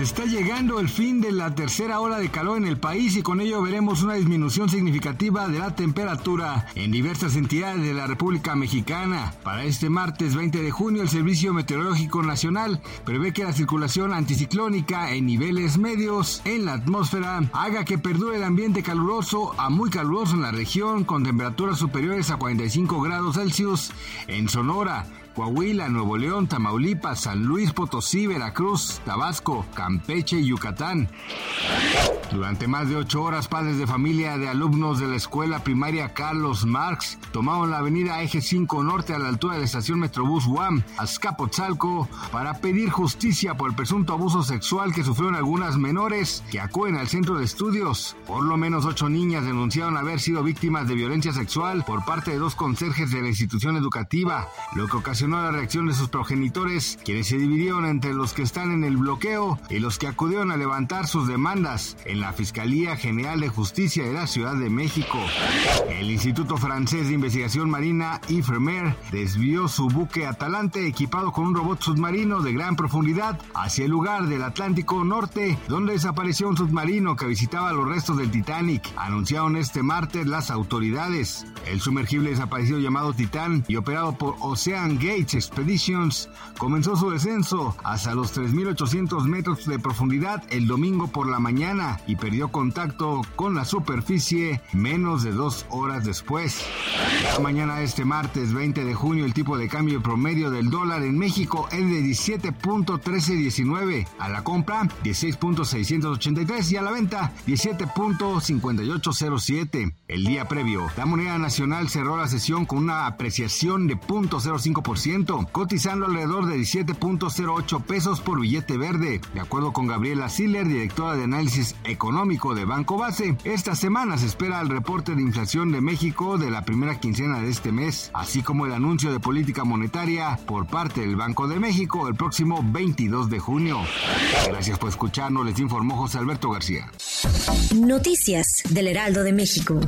Está llegando el fin de la tercera ola de calor en el país y con ello veremos una disminución significativa de la temperatura en diversas entidades de la República Mexicana. Para este martes 20 de junio, el Servicio Meteorológico Nacional prevé que la circulación anticiclónica en niveles medios en la atmósfera haga que perdure el ambiente caluroso a muy caluroso en la región con temperaturas superiores a 45 grados Celsius en Sonora Coahuila, Nuevo León, Tamaulipas, San Luis Potosí, Veracruz, Tabasco, Campeche y Yucatán. Durante más de ocho horas, padres de familia de alumnos de la escuela primaria Carlos Marx tomaron la avenida Eje 5 Norte a la altura de la estación Metrobús UAM, Azcapotzalco, para pedir justicia por el presunto abuso sexual que sufrieron algunas menores que acuden al centro de estudios. Por lo menos ocho niñas denunciaron haber sido víctimas de violencia sexual por parte de dos conserjes de la institución educativa, lo que ocasionó la reacción de sus progenitores, quienes se dividieron entre los que están en el bloqueo y los que acudieron a levantar sus demandas en la Fiscalía General de Justicia de la Ciudad de México. El Instituto Francés de Investigación Marina, IFREMER, desvió su buque Atalante equipado con un robot submarino de gran profundidad hacia el lugar del Atlántico Norte, donde desapareció un submarino que visitaba los restos del Titanic, anunciaron este martes las autoridades. El sumergible desaparecido llamado Titán y operado por Ocean Gate Expeditions comenzó su descenso hasta los 3.800 metros de profundidad el domingo por la mañana y perdió contacto con la superficie menos de dos horas después. Mañana este martes 20 de junio el tipo de cambio promedio del dólar en México es de 17.1319, a la compra 16.683 y a la venta 17.5807. El día previo, la moneda nacional cerró la sesión con una apreciación de 0.05% cotizando alrededor de 17.08 pesos por billete verde. De acuerdo con Gabriela Siller, directora de análisis económico de Banco Base, esta semana se espera el reporte de inflación de México de la primera quincena de este mes, así como el anuncio de política monetaria por parte del Banco de México el próximo 22 de junio. Gracias por escucharnos, les informó José Alberto García. Noticias del Heraldo de México.